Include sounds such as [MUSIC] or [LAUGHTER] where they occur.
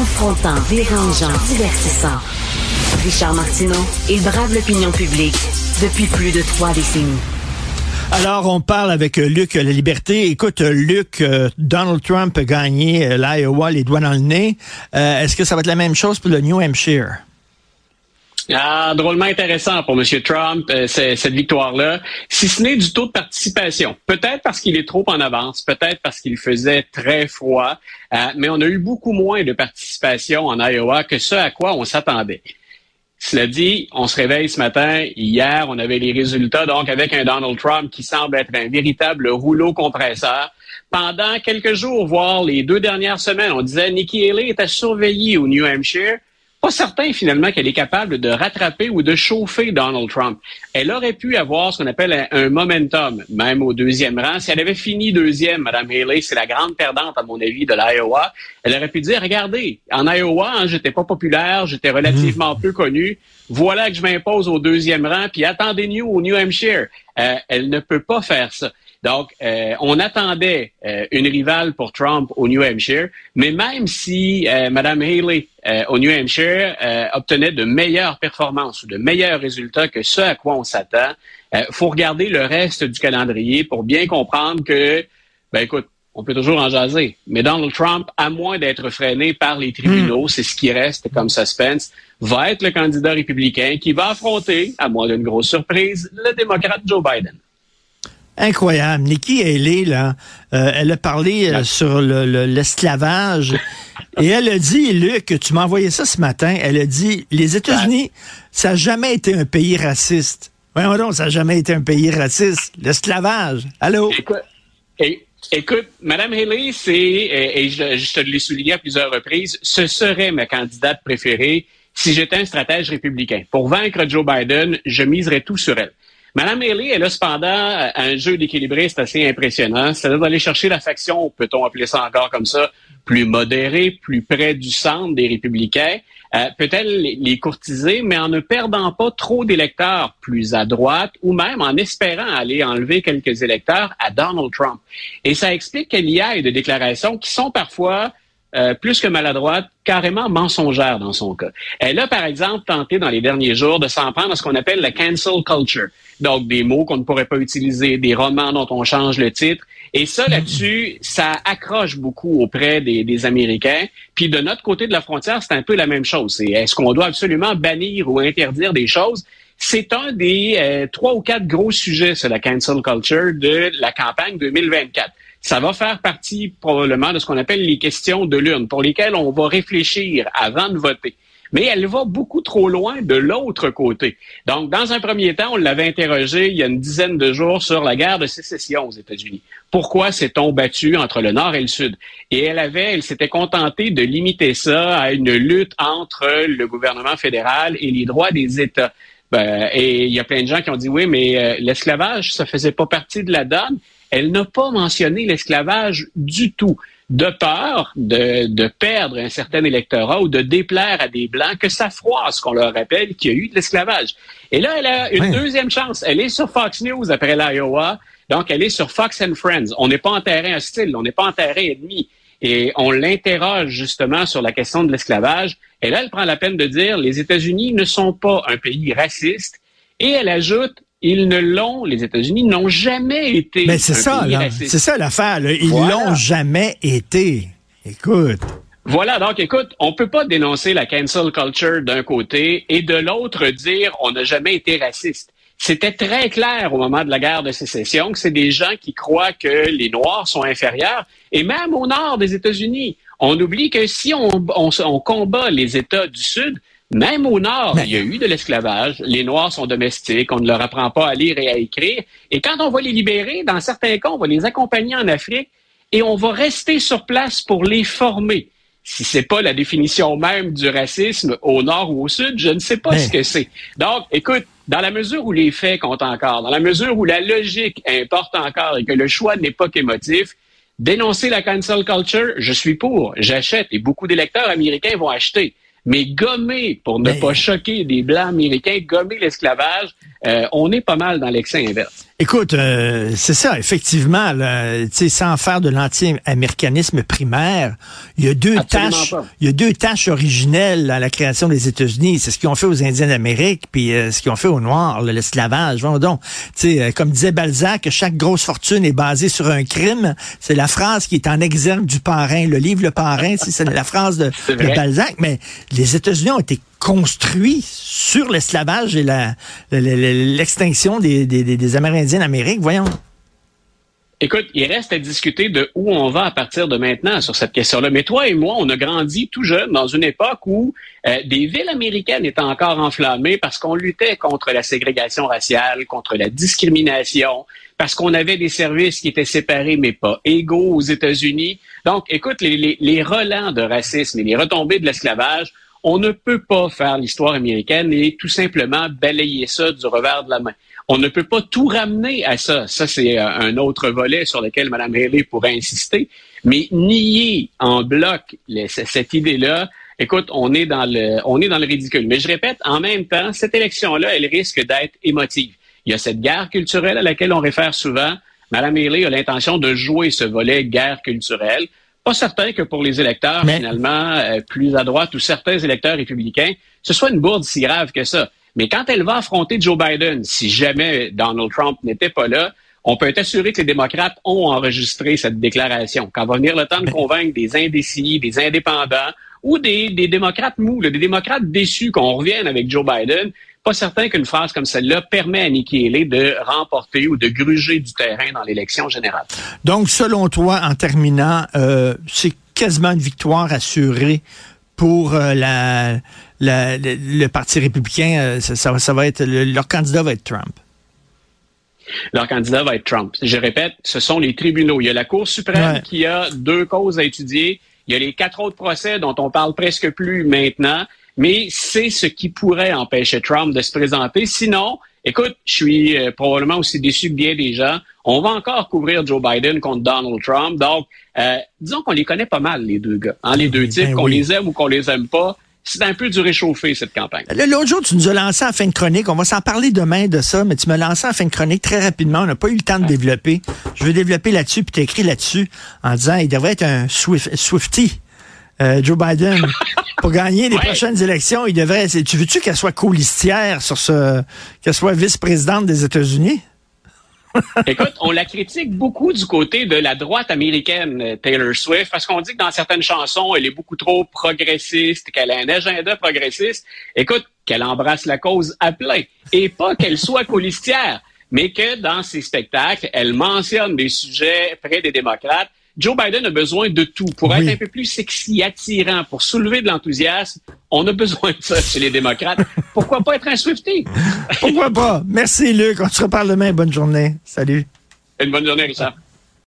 Confrontant, dérangeant, divertissant. Richard Martineau, il brave l'opinion publique depuis plus de trois décennies. Alors, on parle avec euh, Luc La Liberté. Écoute, euh, Luc, euh, Donald Trump a gagné l'Iowa, les doigts dans le nez. Est-ce que ça va être la même chose pour le New Hampshire? Ah, drôlement intéressant pour M. Trump, cette victoire-là, si ce n'est du taux de participation. Peut-être parce qu'il est trop en avance, peut-être parce qu'il faisait très froid, mais on a eu beaucoup moins de participation en Iowa que ce à quoi on s'attendait. Cela dit, on se réveille ce matin. Hier, on avait les résultats, donc avec un Donald Trump qui semble être un véritable rouleau compresseur. Pendant quelques jours, voire les deux dernières semaines, on disait Nikki Haley est à surveiller au New Hampshire pas certain finalement qu'elle est capable de rattraper ou de chauffer Donald Trump. Elle aurait pu avoir ce qu'on appelle un, momentum, même au deuxième rang. Si elle avait fini deuxième, Mme Haley, c'est la grande perdante, à mon avis, de l'Iowa. Elle aurait pu dire, regardez, en Iowa, hein, j'étais pas populaire, j'étais relativement mmh. peu connu. Voilà que je m'impose au deuxième rang, puis attendez-nous au New Hampshire. Euh, elle ne peut pas faire ça. Donc, euh, on attendait euh, une rivale pour Trump au New Hampshire, mais même si euh, Mme Haley au New Hampshire obtenait de meilleures performances ou de meilleurs résultats que ce à quoi on s'attend, il faut regarder le reste du calendrier pour bien comprendre que, ben écoute, on peut toujours en jaser, mais Donald Trump, à moins d'être freiné par les tribunaux, hmm. c'est ce qui reste comme suspense, va être le candidat républicain qui va affronter, à moins d'une grosse surprise, le démocrate Joe Biden. Incroyable. Nikki Haley, là, euh, elle a parlé euh, sur l'esclavage. [LAUGHS] et elle a dit, Luc, tu m'as envoyé ça ce matin, elle a dit, les États-Unis, ça n'a jamais été un pays raciste. Voyons donc, ça n'a jamais été un pays raciste. L'esclavage. Allô? Écoute, Mme Haley, c'est, et je, je te l'ai souligné à plusieurs reprises, ce serait ma candidate préférée si j'étais un stratège républicain. Pour vaincre Joe Biden, je miserais tout sur elle. Madame Haley, elle a cependant un jeu d'équilibriste assez impressionnant, c'est-à-dire d'aller chercher la faction, peut-on appeler ça encore comme ça, plus modérée, plus près du centre des républicains. Euh, peut-elle les courtiser, mais en ne perdant pas trop d'électeurs plus à droite ou même en espérant aller enlever quelques électeurs à Donald Trump. Et ça explique qu'il y ait des déclarations qui sont parfois euh, plus que maladroite, carrément mensongère dans son cas. Elle a, par exemple, tenté dans les derniers jours de s'en prendre à ce qu'on appelle la cancel culture. Donc, des mots qu'on ne pourrait pas utiliser, des romans dont on change le titre. Et ça, mm. là-dessus, ça accroche beaucoup auprès des, des, Américains. Puis de notre côté de la frontière, c'est un peu la même chose. C'est est-ce qu'on doit absolument bannir ou interdire des choses? C'est un des euh, trois ou quatre gros sujets sur la cancel culture de la campagne 2024 ça va faire partie probablement de ce qu'on appelle les questions de l'urne, pour lesquelles on va réfléchir avant de voter. Mais elle va beaucoup trop loin de l'autre côté. Donc, dans un premier temps, on l'avait interrogé il y a une dizaine de jours sur la guerre de sécession aux États-Unis. Pourquoi s'est-on battu entre le Nord et le Sud? Et elle avait, elle s'était contentée de limiter ça à une lutte entre le gouvernement fédéral et les droits des États. Ben, et il y a plein de gens qui ont dit oui, mais euh, l'esclavage, ça faisait pas partie de la donne. Elle n'a pas mentionné l'esclavage du tout, de peur de, perdre un certain électorat ou de déplaire à des Blancs, que ça froisse qu'on leur rappelle qu'il y a eu de l'esclavage. Et là, elle a une deuxième chance. Elle est sur Fox News après l'Iowa, donc elle est sur Fox and Friends. On n'est pas en terrain hostile, on n'est pas en terrain ennemi. Et on l'interroge justement sur la question de l'esclavage. Et là, elle prend la peine de dire les États-Unis ne sont pas un pays raciste. Et elle ajoute ils ne l'ont, les États-Unis n'ont jamais été. Mais c'est ça, c'est ça l'affaire. Ils l'ont jamais été. Écoute. Voilà, donc écoute, on peut pas dénoncer la cancel culture d'un côté et de l'autre dire on n'a jamais été raciste. C'était très clair au moment de la guerre de sécession que c'est des gens qui croient que les Noirs sont inférieurs. Et même au nord des États-Unis, on oublie que si on, on combat les États du Sud, même au Nord, il y a eu de l'esclavage. Les Noirs sont domestiques. On ne leur apprend pas à lire et à écrire. Et quand on va les libérer, dans certains cas, on va les accompagner en Afrique et on va rester sur place pour les former. Si c'est pas la définition même du racisme au Nord ou au Sud, je ne sais pas ce que c'est. Donc, écoute, dans la mesure où les faits comptent encore, dans la mesure où la logique importe encore et que le choix n'est pas qu'émotif, dénoncer la cancel culture, je suis pour, j'achète et beaucoup d'électeurs américains vont acheter. Mais gommer, pour ne pas choquer des Blancs américains, gommer l'esclavage, euh, on est pas mal dans l'excès inverse. Écoute, euh, c'est ça, effectivement, là, sans faire de l'anti-américanisme primaire, il y a deux tâches, il y a deux tâches originelles à la création des États-Unis. C'est ce qu'ils ont fait aux Indiens d'Amérique, puis euh, ce qu'ils ont fait aux Noirs, l'esclavage. donc, sais, comme disait Balzac, chaque grosse fortune est basée sur un crime. C'est la phrase qui est en exergue du parrain. Le livre Le Parrain, c'est la phrase de, de Balzac. Mais les États-Unis ont été construit sur l'esclavage et l'extinction des, Amérindiens d'Amérique. Voyons. Écoute, il reste à discuter de où on va à partir de maintenant sur cette question-là. Mais toi et moi, on a grandi tout jeune dans une époque où euh, des villes américaines étaient encore enflammées parce qu'on luttait contre la ségrégation raciale, contre la discrimination, parce qu'on avait des services qui étaient séparés mais pas égaux aux États-Unis. Donc, écoute, les relents de racisme et les retombées de l'esclavage on ne peut pas faire l'histoire américaine et tout simplement balayer ça du revers de la main. On ne peut pas tout ramener à ça. Ça, c'est euh, un autre volet sur lequel Mme Haley pourrait insister. Mais nier en bloc cette idée-là, écoute, on est dans le, on est dans le ridicule. Mais je répète, en même temps, cette élection-là, elle risque d'être émotive. Il y a cette guerre culturelle à laquelle on réfère souvent. Mme Haley a l'intention de jouer ce volet guerre culturelle. Pas certain que pour les électeurs, finalement, euh, plus à droite ou certains électeurs républicains, ce soit une bourde si grave que ça. Mais quand elle va affronter Joe Biden, si jamais Donald Trump n'était pas là, on peut être assuré que les démocrates ont enregistré cette déclaration. Quand va venir le temps de convaincre des indécis, des indépendants ou des, des démocrates mous, des démocrates déçus qu'on revienne avec Joe Biden, pas certain qu'une phrase comme celle-là permet à Nikki Haley de remporter ou de gruger du terrain dans l'élection générale. Donc, selon toi, en terminant, euh, c'est quasiment une victoire assurée pour euh, la, le Parti républicain. Euh, ça, va être leur candidat va être Trump. Leur candidat va être Trump. Je répète, ce sont les tribunaux. Il y a la Cour suprême qui a deux causes à étudier. Il y a les quatre autres procès dont on parle presque plus maintenant mais c'est ce qui pourrait empêcher Trump de se présenter. Sinon, écoute, je suis euh, probablement aussi déçu que bien des gens. On va encore couvrir Joe Biden contre Donald Trump. Donc, euh, disons qu'on les connaît pas mal, les deux gars. Hein, les deux types, ben qu'on les aime ou qu'on les aime pas. C'est un peu du réchauffé, cette campagne. L'autre jour, tu nous as lancé en fin de chronique. On va s'en parler demain de ça, mais tu m'as lancé en fin de chronique très rapidement. On n'a pas eu le temps de développer. Je veux développer là-dessus, puis tu écrit là-dessus en disant il devrait être un Swift, Swifty, euh, Joe Biden. [LAUGHS] pour gagner les prochaines élections, il devrait. Tu veux-tu qu'elle soit colistière sur ce, qu'elle soit vice-présidente des États-Unis? Écoute, on la critique beaucoup du côté de la droite américaine, Taylor Swift, parce qu'on dit que dans certaines chansons, elle est beaucoup trop progressiste, qu'elle a un agenda progressiste. Écoute, qu'elle embrasse la cause à plein. Et pas qu'elle soit colistière, mais que dans ses spectacles, elle mentionne des sujets près des démocrates Joe Biden a besoin de tout. Pour être un peu plus sexy, attirant, pour soulever de l'enthousiasme, on a besoin de ça chez les démocrates. [LAUGHS] Pourquoi pas être un Swifty? Pourquoi pas? Merci, Luc. On se reparle demain. Bonne journée. Salut. Une bonne journée, Richard.